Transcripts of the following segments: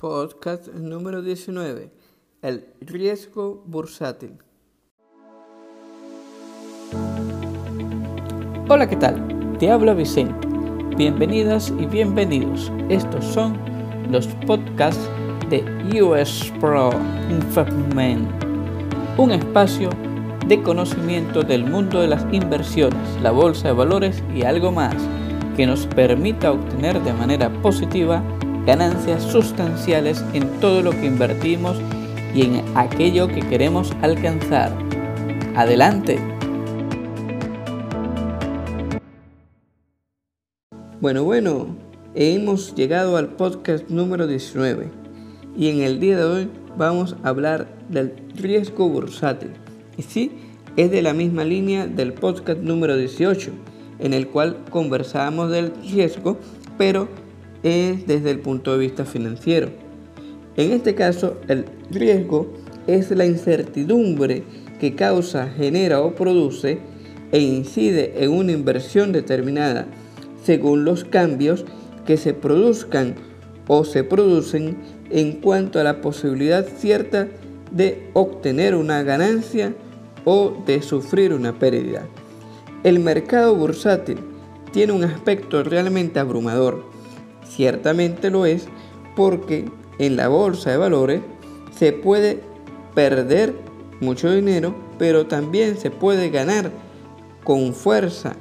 Podcast número 19. El riesgo bursátil. Hola, ¿qué tal? Te habla Vicente. Bienvenidas y bienvenidos. Estos son los podcasts de US Pro Investment, un espacio de conocimiento del mundo de las inversiones, la bolsa de valores y algo más que nos permita obtener de manera positiva ganancias sustanciales en todo lo que invertimos y en aquello que queremos alcanzar. Adelante. Bueno, bueno, hemos llegado al podcast número 19 y en el día de hoy vamos a hablar del riesgo bursátil. Y sí, es de la misma línea del podcast número 18, en el cual conversábamos del riesgo, pero es desde el punto de vista financiero. En este caso, el riesgo es la incertidumbre que causa, genera o produce e incide en una inversión determinada según los cambios que se produzcan o se producen en cuanto a la posibilidad cierta de obtener una ganancia o de sufrir una pérdida. El mercado bursátil tiene un aspecto realmente abrumador Ciertamente lo es porque en la bolsa de valores se puede perder mucho dinero, pero también se puede ganar con fuerza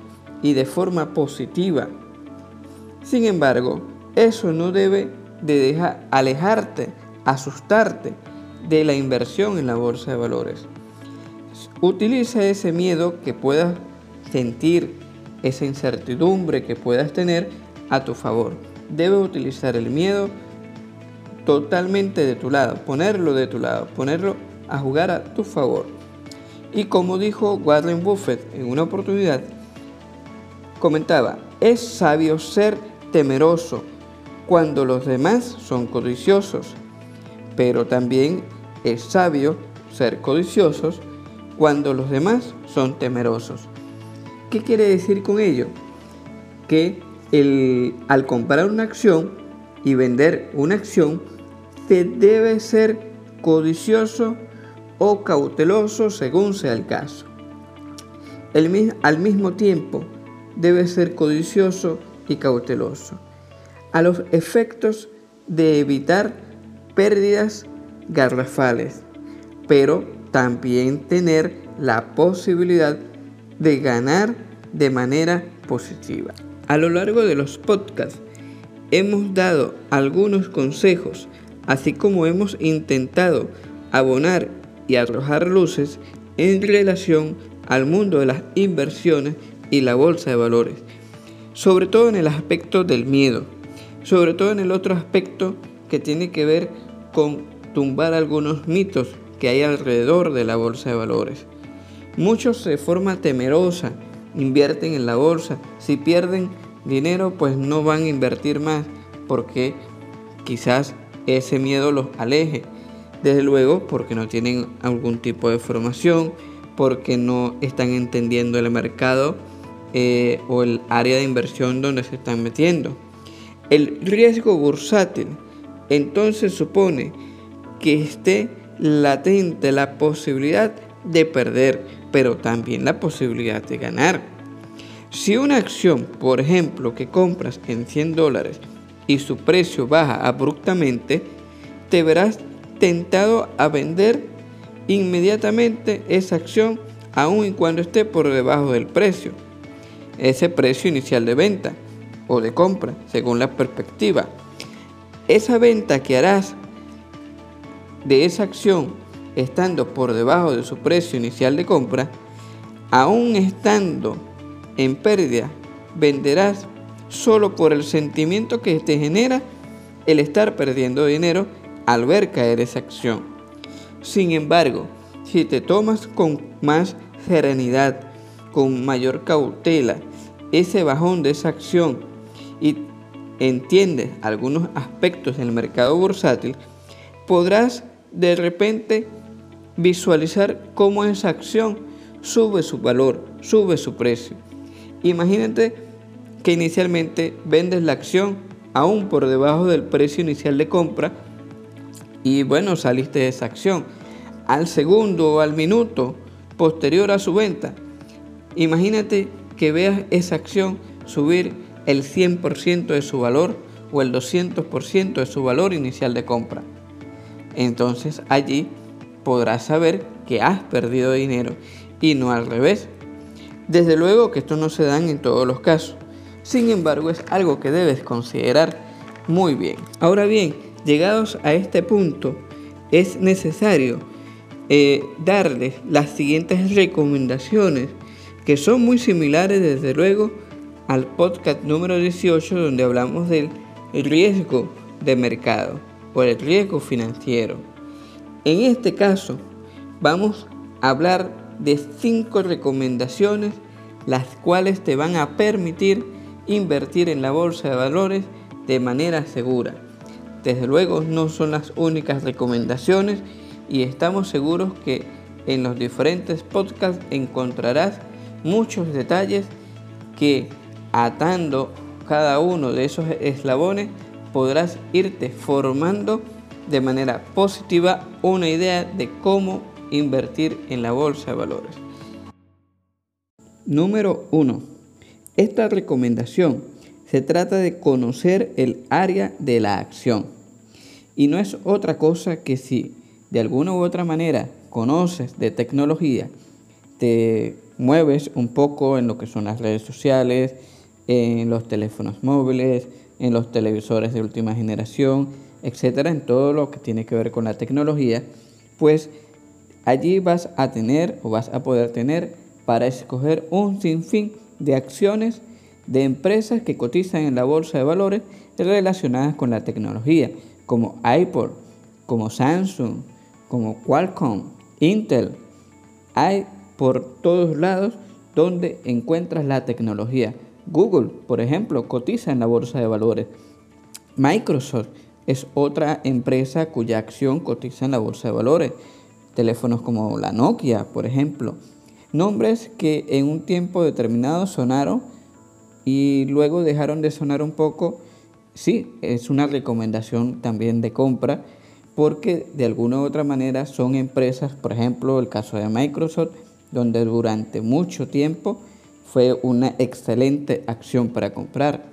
y de forma positiva. Sin embargo, eso no debe de dejar alejarte, asustarte de la inversión en la bolsa de valores. Utiliza ese miedo que puedas sentir, esa incertidumbre que puedas tener a tu favor debes utilizar el miedo totalmente de tu lado, ponerlo de tu lado, ponerlo a jugar a tu favor. Y como dijo Warren Buffett en una oportunidad, comentaba, es sabio ser temeroso cuando los demás son codiciosos, pero también es sabio ser codiciosos cuando los demás son temerosos. ¿Qué quiere decir con ello? Que al comprar una acción y vender una acción, se debe ser codicioso o cauteloso según sea el caso. Al mismo tiempo, debe ser codicioso y cauteloso a los efectos de evitar pérdidas garrafales, pero también tener la posibilidad de ganar de manera positiva. A lo largo de los podcasts hemos dado algunos consejos, así como hemos intentado abonar y arrojar luces en relación al mundo de las inversiones y la bolsa de valores, sobre todo en el aspecto del miedo, sobre todo en el otro aspecto que tiene que ver con tumbar algunos mitos que hay alrededor de la bolsa de valores. Muchos de forma temerosa invierten en la bolsa. Si pierden dinero, pues no van a invertir más porque quizás ese miedo los aleje. Desde luego, porque no tienen algún tipo de formación, porque no están entendiendo el mercado eh, o el área de inversión donde se están metiendo. El riesgo bursátil entonces supone que esté latente la posibilidad de perder, pero también la posibilidad de ganar. Si una acción, por ejemplo, que compras en 100 dólares y su precio baja abruptamente, te verás tentado a vender inmediatamente esa acción aun y cuando esté por debajo del precio, ese precio inicial de venta o de compra, según la perspectiva. Esa venta que harás de esa acción estando por debajo de su precio inicial de compra, aún estando en pérdida, venderás solo por el sentimiento que te genera el estar perdiendo dinero al ver caer esa acción. Sin embargo, si te tomas con más serenidad, con mayor cautela, ese bajón de esa acción y entiendes algunos aspectos del mercado bursátil, podrás de repente visualizar cómo esa acción sube su valor, sube su precio. Imagínate que inicialmente vendes la acción aún por debajo del precio inicial de compra y bueno, saliste de esa acción. Al segundo o al minuto posterior a su venta, imagínate que veas esa acción subir el 100% de su valor o el 200% de su valor inicial de compra. Entonces allí podrás saber que has perdido dinero y no al revés. Desde luego que esto no se dan en todos los casos. Sin embargo, es algo que debes considerar muy bien. Ahora bien, llegados a este punto, es necesario eh, darles las siguientes recomendaciones que son muy similares desde luego al podcast número 18 donde hablamos del riesgo de mercado o el riesgo financiero. En este caso vamos a hablar de cinco recomendaciones las cuales te van a permitir invertir en la bolsa de valores de manera segura. Desde luego no son las únicas recomendaciones y estamos seguros que en los diferentes podcasts encontrarás muchos detalles que atando cada uno de esos eslabones podrás irte formando de manera positiva una idea de cómo invertir en la bolsa de valores. Número 1. Esta recomendación se trata de conocer el área de la acción. Y no es otra cosa que si de alguna u otra manera conoces de tecnología, te mueves un poco en lo que son las redes sociales, en los teléfonos móviles, en los televisores de última generación, etcétera, en todo lo que tiene que ver con la tecnología, pues allí vas a tener o vas a poder tener para escoger un sinfín de acciones de empresas que cotizan en la bolsa de valores relacionadas con la tecnología, como Apple, como Samsung, como Qualcomm, Intel. Hay por todos lados donde encuentras la tecnología. Google, por ejemplo, cotiza en la bolsa de valores. Microsoft es otra empresa cuya acción cotiza en la bolsa de valores. Teléfonos como la Nokia, por ejemplo. Nombres que en un tiempo determinado sonaron y luego dejaron de sonar un poco. Sí, es una recomendación también de compra porque de alguna u otra manera son empresas, por ejemplo, el caso de Microsoft, donde durante mucho tiempo fue una excelente acción para comprar,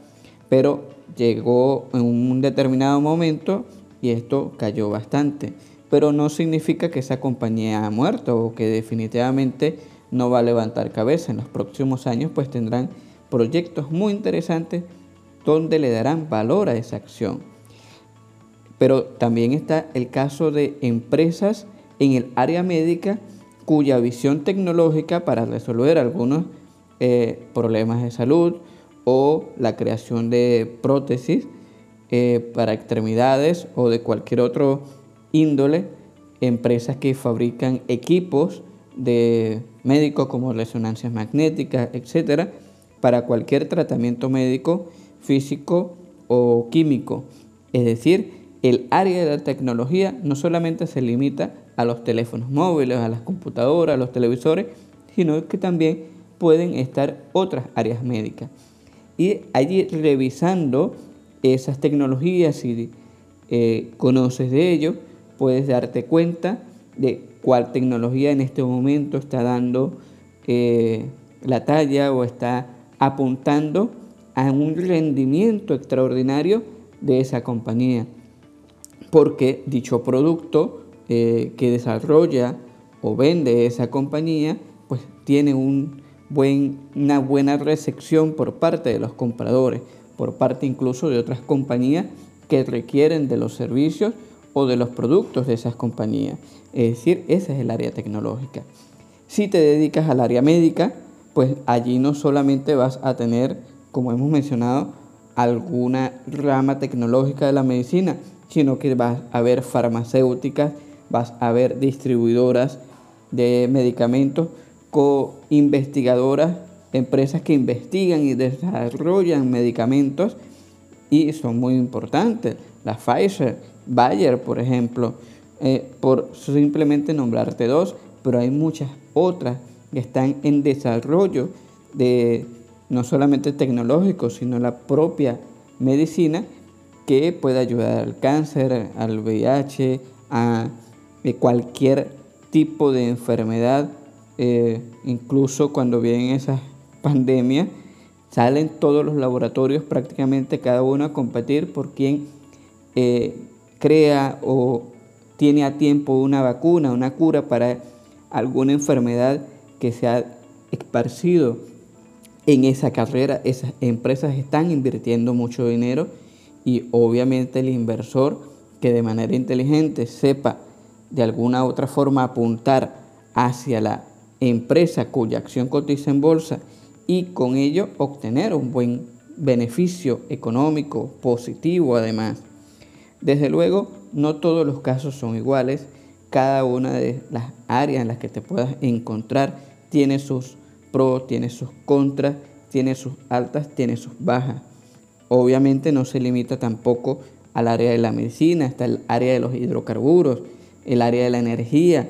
pero llegó en un determinado momento y esto cayó bastante. Pero no significa que esa compañía ha muerto o que definitivamente no va a levantar cabeza. En los próximos años pues tendrán proyectos muy interesantes donde le darán valor a esa acción. Pero también está el caso de empresas en el área médica cuya visión tecnológica para resolver algunos eh, problemas de salud o la creación de prótesis eh, para extremidades o de cualquier otro índole, empresas que fabrican equipos de médicos como resonancias magnéticas, etcétera, para cualquier tratamiento médico, físico o químico. Es decir, el área de la tecnología no solamente se limita a los teléfonos móviles, a las computadoras, a los televisores, sino que también pueden estar otras áreas médicas. Y allí revisando esas tecnologías, si eh, conoces de ello, puedes darte cuenta de cuál tecnología en este momento está dando eh, la talla o está apuntando a un rendimiento extraordinario de esa compañía. Porque dicho producto eh, que desarrolla o vende esa compañía, pues tiene un, una buena recepción por parte de los compradores, por parte incluso de otras compañías que requieren de los servicios o de los productos de esas compañías. Es decir, ese es el área tecnológica. Si te dedicas al área médica, pues allí no solamente vas a tener, como hemos mencionado, alguna rama tecnológica de la medicina, sino que vas a ver farmacéuticas, vas a ver distribuidoras de medicamentos, co-investigadoras, empresas que investigan y desarrollan medicamentos y son muy importantes. La Pfizer, Bayer, por ejemplo, eh, por simplemente nombrarte dos, pero hay muchas otras que están en desarrollo de no solamente tecnológico, sino la propia medicina que puede ayudar al cáncer, al VIH, a cualquier tipo de enfermedad, eh, incluso cuando vienen esas pandemias, salen todos los laboratorios prácticamente cada uno a competir por quien eh, crea o tiene a tiempo una vacuna, una cura para alguna enfermedad que se ha esparcido en esa carrera. Esas empresas están invirtiendo mucho dinero y obviamente el inversor que de manera inteligente sepa de alguna u otra forma apuntar hacia la empresa cuya acción cotiza en bolsa y con ello obtener un buen beneficio económico positivo además. Desde luego, no todos los casos son iguales, cada una de las áreas en las que te puedas encontrar tiene sus pros, tiene sus contras, tiene sus altas, tiene sus bajas. Obviamente no se limita tampoco al área de la medicina, está el área de los hidrocarburos, el área de la energía,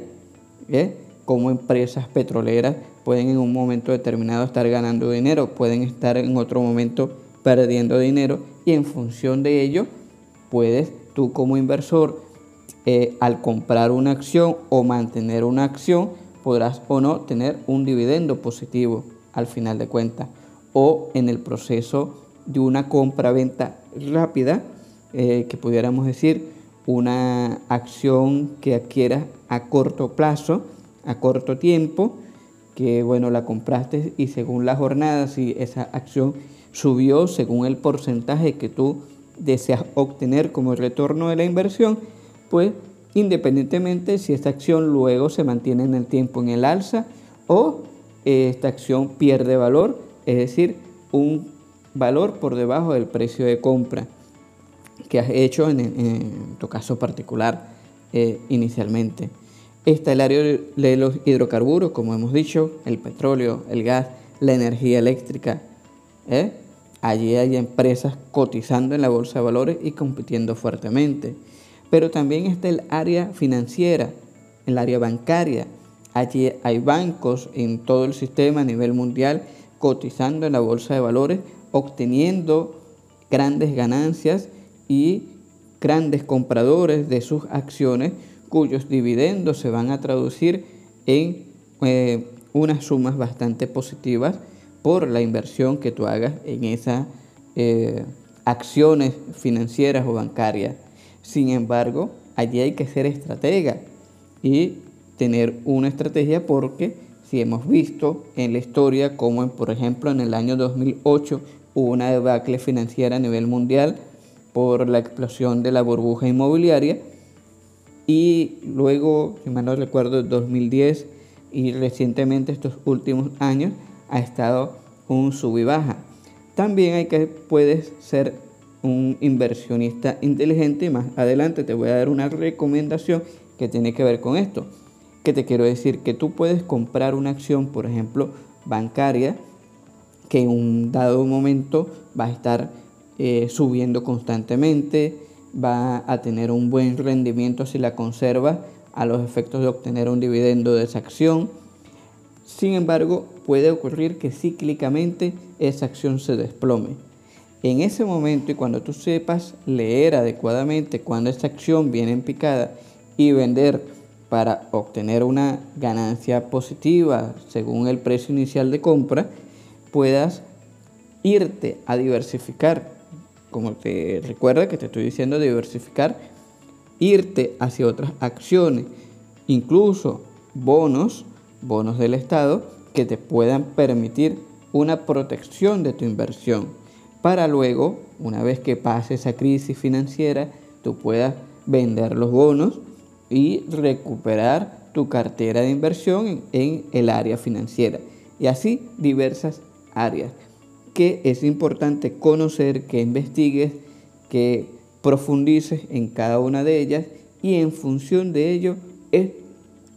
¿eh? Como empresas petroleras pueden en un momento determinado estar ganando dinero, pueden estar en otro momento perdiendo dinero y en función de ello puedes tú como inversor eh, al comprar una acción o mantener una acción podrás o no tener un dividendo positivo al final de cuentas o en el proceso de una compra-venta rápida eh, que pudiéramos decir una acción que adquieras a corto plazo, a corto tiempo, que bueno, la compraste y según la jornada, si esa acción subió según el porcentaje que tú deseas obtener como retorno de la inversión, pues independientemente si esta acción luego se mantiene en el tiempo en el alza o esta acción pierde valor, es decir, un valor por debajo del precio de compra que has hecho en, tu caso particular eh, inicialmente. Está el área de los hidrocarburos, como hemos dicho, el petróleo, el gas, la energía eléctrica. ¿eh? Allí hay empresas cotizando en la bolsa de valores y compitiendo fuertemente. Pero también está el área financiera, el área bancaria. Allí hay bancos en todo el sistema a nivel mundial cotizando en la bolsa de valores, obteniendo grandes ganancias y grandes compradores de sus acciones cuyos dividendos se van a traducir en eh, unas sumas bastante positivas por la inversión que tú hagas en esas eh, acciones financieras o bancarias. Sin embargo, allí hay que ser estratega y tener una estrategia porque si hemos visto en la historia como por ejemplo en el año 2008 hubo una debacle financiera a nivel mundial por la explosión de la burbuja inmobiliaria y luego, si mal no recuerdo, 2010 y recientemente estos últimos años ha estado un sub y baja. También hay que puedes ser un inversionista inteligente y más adelante te voy a dar una recomendación que tiene que ver con esto. Que te quiero decir que tú puedes comprar una acción, por ejemplo, bancaria, que en un dado momento va a estar eh, subiendo constantemente, va a tener un buen rendimiento si la conserva a los efectos de obtener un dividendo de esa acción. Sin embargo, puede ocurrir que cíclicamente esa acción se desplome. En ese momento y cuando tú sepas leer adecuadamente cuando esta acción viene en picada y vender para obtener una ganancia positiva según el precio inicial de compra, puedas irte a diversificar como te recuerda que te estoy diciendo diversificar, irte hacia otras acciones, incluso bonos, bonos del Estado, que te puedan permitir una protección de tu inversión, para luego, una vez que pase esa crisis financiera, tú puedas vender los bonos y recuperar tu cartera de inversión en, en el área financiera. Y así diversas áreas que es importante conocer, que investigues, que profundices en cada una de ellas y en función de ello es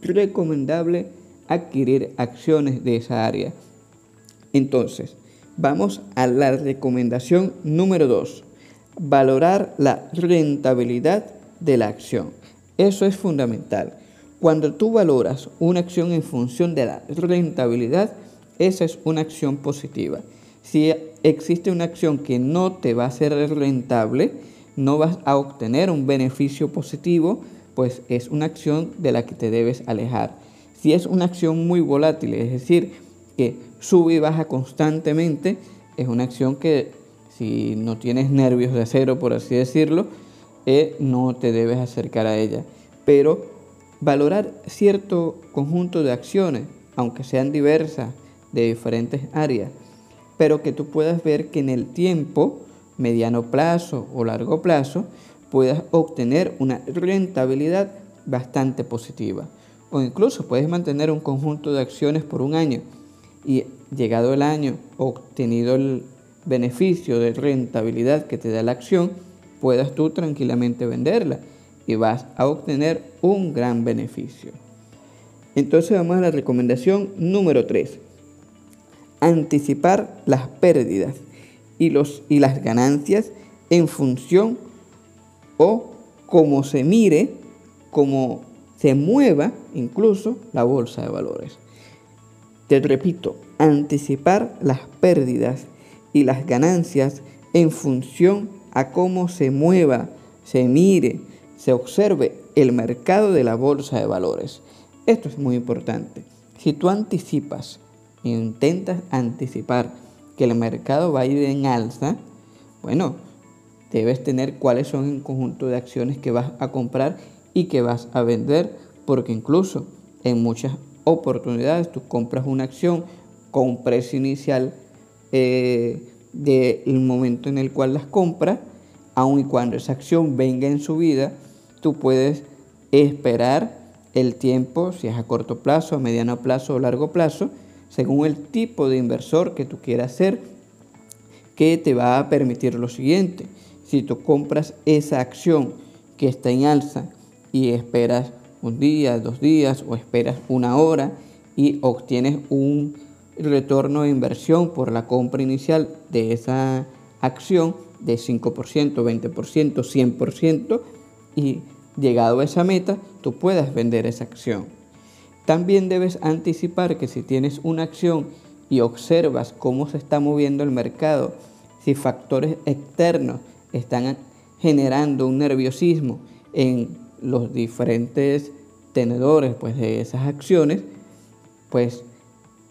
recomendable adquirir acciones de esa área. Entonces, vamos a la recomendación número 2. Valorar la rentabilidad de la acción. Eso es fundamental. Cuando tú valoras una acción en función de la rentabilidad, esa es una acción positiva. Si existe una acción que no te va a ser rentable, no vas a obtener un beneficio positivo, pues es una acción de la que te debes alejar. Si es una acción muy volátil, es decir, que sube y baja constantemente, es una acción que si no tienes nervios de acero, por así decirlo, eh, no te debes acercar a ella. Pero valorar cierto conjunto de acciones, aunque sean diversas, de diferentes áreas, pero que tú puedas ver que en el tiempo, mediano plazo o largo plazo, puedas obtener una rentabilidad bastante positiva. O incluso puedes mantener un conjunto de acciones por un año y llegado el año, obtenido el beneficio de rentabilidad que te da la acción, puedas tú tranquilamente venderla y vas a obtener un gran beneficio. Entonces vamos a la recomendación número 3. Anticipar las pérdidas y, los, y las ganancias en función o cómo se mire, cómo se mueva incluso la bolsa de valores. Te repito, anticipar las pérdidas y las ganancias en función a cómo se mueva, se mire, se observe el mercado de la bolsa de valores. Esto es muy importante. Si tú anticipas, intentas anticipar que el mercado va a ir en alza, bueno, debes tener cuáles son el conjunto de acciones que vas a comprar y que vas a vender, porque incluso en muchas oportunidades tú compras una acción con un precio inicial eh, del momento en el cual las compras, aun y cuando esa acción venga en su vida, tú puedes esperar el tiempo, si es a corto plazo, a mediano plazo o largo plazo, según el tipo de inversor que tú quieras ser, que te va a permitir lo siguiente. Si tú compras esa acción que está en alza y esperas un día, dos días o esperas una hora y obtienes un retorno de inversión por la compra inicial de esa acción de 5%, 20%, 100% y llegado a esa meta, tú puedas vender esa acción. También debes anticipar que si tienes una acción y observas cómo se está moviendo el mercado, si factores externos están generando un nerviosismo en los diferentes tenedores pues, de esas acciones, pues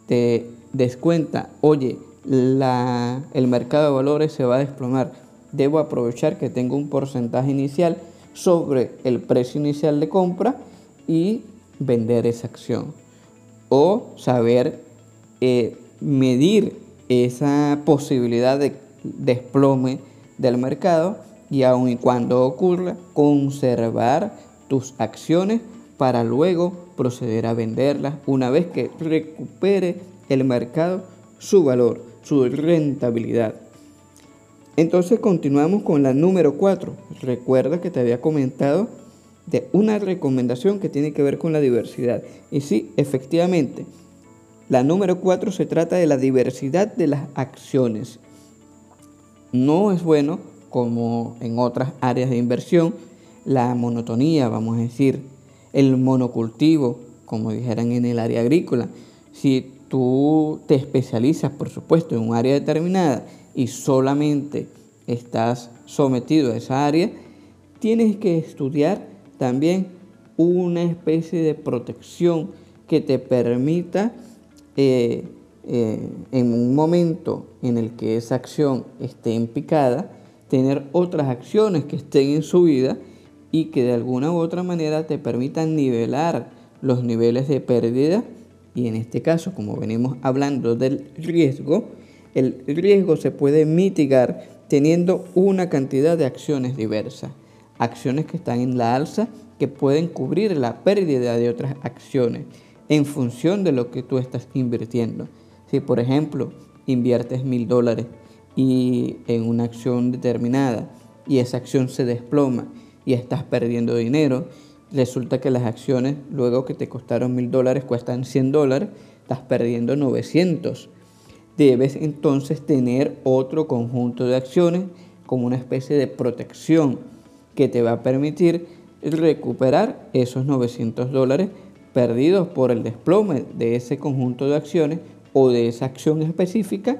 te des cuenta, oye, el mercado de valores se va a desplomar, debo aprovechar que tengo un porcentaje inicial sobre el precio inicial de compra y vender esa acción. O saber eh, medir esa posibilidad de desplome del mercado y aun y cuando ocurra, conservar tus acciones para luego proceder a venderlas una vez que recupere el mercado su valor, su rentabilidad. Entonces continuamos con la número 4. Recuerda que te había comentado de una recomendación que tiene que ver con la diversidad. Y sí, efectivamente, la número 4 se trata de la diversidad de las acciones. No es bueno, como en otras áreas de inversión, la monotonía, vamos a decir, el monocultivo, como dijeran en el área agrícola. Si tú te especializas, por supuesto, en un área determinada y solamente estás sometido a esa área, tienes que estudiar también una especie de protección que te permita eh, eh, en un momento en el que esa acción esté en picada, tener otras acciones que estén en subida y que de alguna u otra manera te permitan nivelar los niveles de pérdida y en este caso, como venimos hablando del riesgo, el riesgo se puede mitigar teniendo una cantidad de acciones diversas. Acciones que están en la alza que pueden cubrir la pérdida de otras acciones en función de lo que tú estás invirtiendo. Si por ejemplo inviertes mil dólares y en una acción determinada y esa acción se desploma y estás perdiendo dinero, resulta que las acciones luego que te costaron mil dólares cuestan 100 dólares, estás perdiendo 900 debes entonces tener otro conjunto de acciones como una especie de protección que te va a permitir recuperar esos 900 dólares perdidos por el desplome de ese conjunto de acciones o de esa acción específica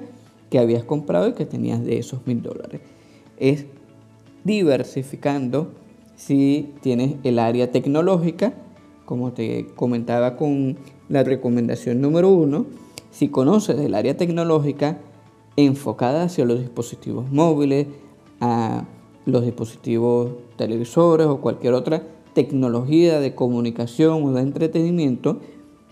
que habías comprado y que tenías de esos mil dólares. Es diversificando si tienes el área tecnológica, como te comentaba con la recomendación número uno, si conoces el área tecnológica enfocada hacia los dispositivos móviles, a los dispositivos televisores o cualquier otra tecnología de comunicación o de entretenimiento,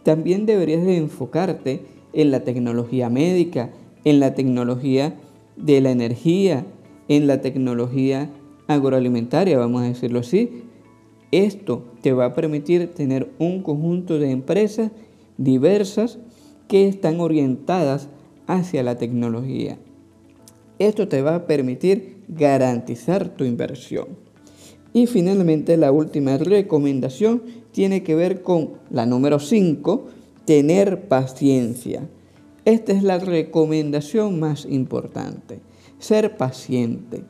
también deberías de enfocarte en la tecnología médica, en la tecnología de la energía, en la tecnología agroalimentaria, vamos a decirlo así. Esto te va a permitir tener un conjunto de empresas diversas que están orientadas hacia la tecnología. Esto te va a permitir garantizar tu inversión. Y finalmente la última recomendación tiene que ver con la número 5, tener paciencia. Esta es la recomendación más importante. Ser paciente.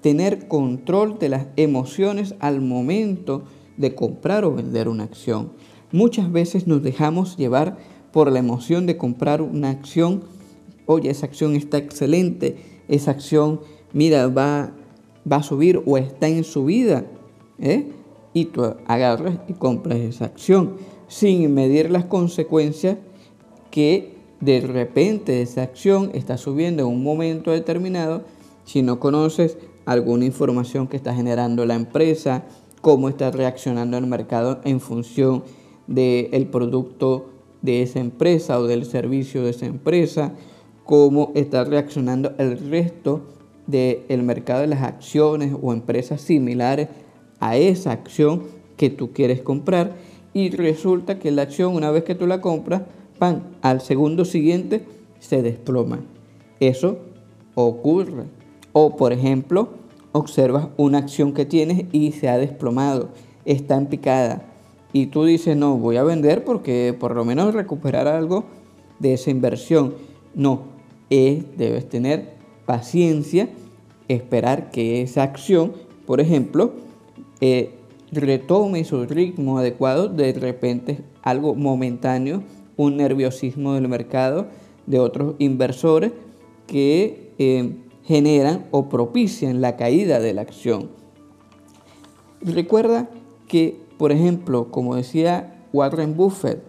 Tener control de las emociones al momento de comprar o vender una acción. Muchas veces nos dejamos llevar por la emoción de comprar una acción. Oye, esa acción está excelente. Esa acción, mira, va va a subir o está en subida. ¿eh? Y tú agarras y compras esa acción sin medir las consecuencias que de repente esa acción está subiendo en un momento determinado si no conoces alguna información que está generando la empresa, cómo está reaccionando el mercado en función del producto de esa empresa o del servicio de esa empresa, cómo está reaccionando el resto del mercado de las acciones o empresas similares a esa acción que tú quieres comprar y resulta que la acción una vez que tú la compras, pan, al segundo siguiente se desploma. Eso ocurre. O por ejemplo, observas una acción que tienes y se ha desplomado, está en picada y tú dices, no, voy a vender porque por lo menos recuperar algo de esa inversión. No, es, debes tener paciencia, esperar que esa acción, por ejemplo, eh, retome su ritmo adecuado, de repente algo momentáneo, un nerviosismo del mercado de otros inversores que eh, generan o propician la caída de la acción. Recuerda que, por ejemplo, como decía Warren Buffett,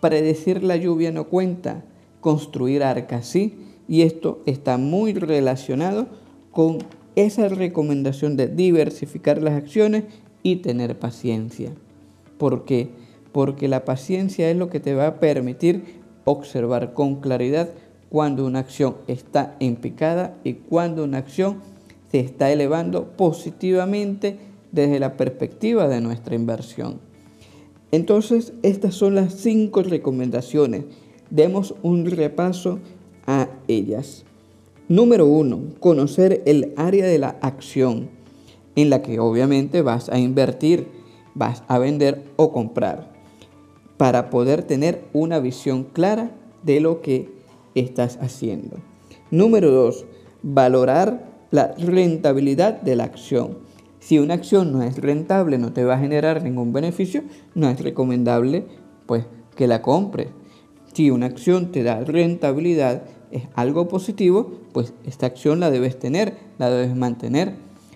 predecir la lluvia no cuenta, construir arcas sí, y esto está muy relacionado con esa recomendación de diversificar las acciones y tener paciencia. ¿Por qué? Porque la paciencia es lo que te va a permitir observar con claridad cuando una acción está en picada y cuando una acción se está elevando positivamente desde la perspectiva de nuestra inversión. Entonces, estas son las cinco recomendaciones. Demos un repaso ellas. Número uno, conocer el área de la acción en la que obviamente vas a invertir, vas a vender o comprar para poder tener una visión clara de lo que estás haciendo. Número dos, valorar la rentabilidad de la acción. Si una acción no es rentable, no te va a generar ningún beneficio, no es recomendable pues que la compres. Si una acción te da rentabilidad, es algo positivo, pues esta acción la debes tener, la debes mantener.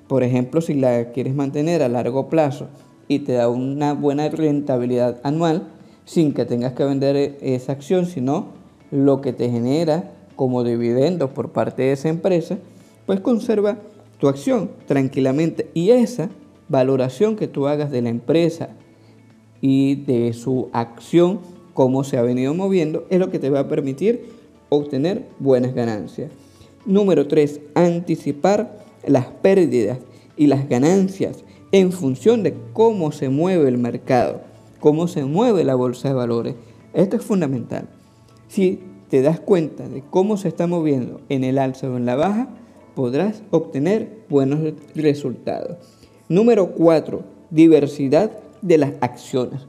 Por ejemplo, si la quieres mantener a largo plazo y te da una buena rentabilidad anual, sin que tengas que vender e-, esa acción, sino lo que te genera como dividendos por parte de esa empresa, pues conserva tu acción tranquilamente. Y esa valoración que tú hagas de la empresa y de su acción, cómo se ha venido moviendo, es lo que te va a permitir obtener buenas ganancias. Número 3. Anticipar las pérdidas y las ganancias en función de cómo se mueve el mercado, cómo se mueve la bolsa de valores. Esto es fundamental. Si te das cuenta de cómo se está moviendo en el alza o en la baja, podrás obtener buenos resultados. Número 4. Diversidad de las acciones.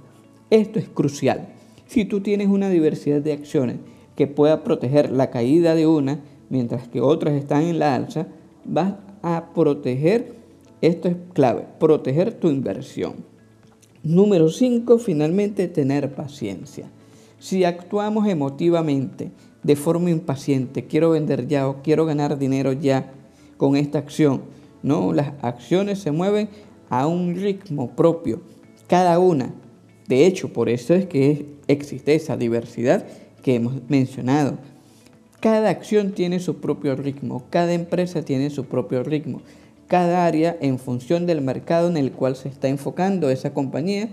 Esto es crucial. Si tú tienes una diversidad de acciones que pueda proteger la caída de una, mientras que otras están en la alza, vas a proteger, esto es clave, proteger tu inversión. Número 5, finalmente, tener paciencia. Si actuamos emotivamente, de forma impaciente, quiero vender ya o quiero ganar dinero ya con esta acción, no, las acciones se mueven a un ritmo propio, cada una. De hecho, por eso es que existe esa diversidad que hemos mencionado. Cada acción tiene su propio ritmo, cada empresa tiene su propio ritmo, cada área en función del mercado en el cual se está enfocando esa compañía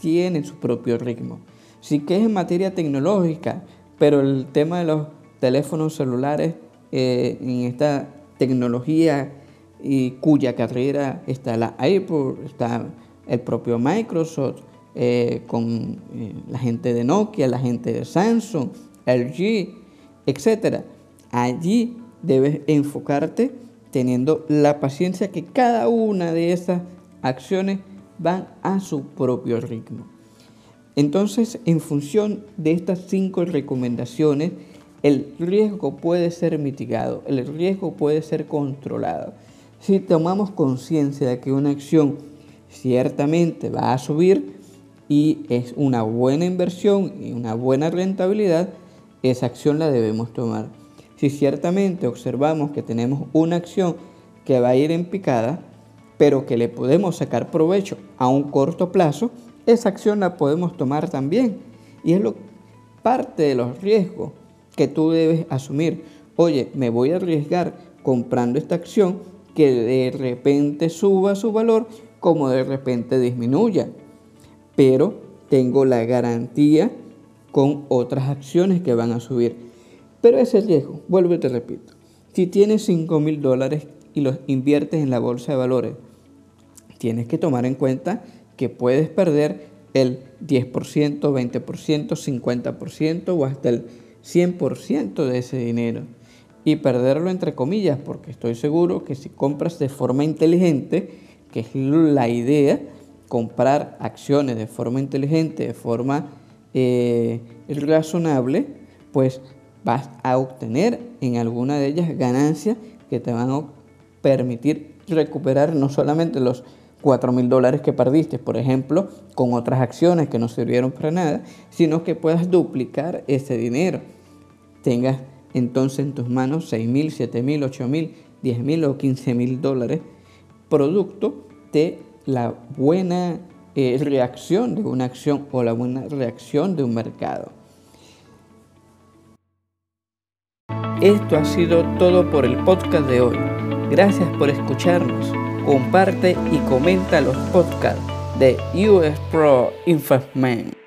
tiene su propio ritmo. Sí que es en materia tecnológica, pero el tema de los teléfonos celulares eh, en esta tecnología y cuya carrera está la Apple, está el propio Microsoft, eh, con eh, la gente de Nokia, la gente de Samsung, LG, etc. Allí debes enfocarte teniendo la paciencia que cada una de esas acciones van a su propio ritmo. Entonces, en función de estas cinco recomendaciones, el riesgo puede ser mitigado, el riesgo puede ser controlado. Si tomamos conciencia de que una acción ciertamente va a subir y es una buena inversión y una buena rentabilidad, esa acción la debemos tomar. Si ciertamente observamos que tenemos una acción que va a ir en picada, pero que le podemos sacar provecho a un corto plazo, esa acción la podemos tomar también. Y es lo, parte de los riesgos que tú debes asumir. Oye, me voy a arriesgar comprando esta acción que de repente suba su valor como de repente disminuya. Pero tengo la garantía con otras acciones que van a subir. Pero ese riesgo, vuelvo y te repito, si tienes 5 mil dólares y los inviertes en la bolsa de valores, tienes que tomar en cuenta que puedes perder el 10%, 20%, 50% o hasta el 100% de ese dinero. Y perderlo entre comillas, porque estoy seguro que si compras de forma inteligente, que es la idea, comprar acciones de forma inteligente, de forma eh, razonable, pues vas a obtener en alguna de ellas ganancias que te van a permitir recuperar no solamente los 4 mil dólares que perdiste, por ejemplo, con otras acciones que no sirvieron para nada, sino que puedas duplicar ese dinero. Tengas entonces en tus manos 6 mil, 7 mil, 8 mil, 10 mil o 15 mil dólares, producto de la buena eh, reacción de una acción o la buena reacción de un mercado. Esto ha sido todo por el podcast de hoy. Gracias por escucharnos comparte y comenta los podcasts de US Pro Investment.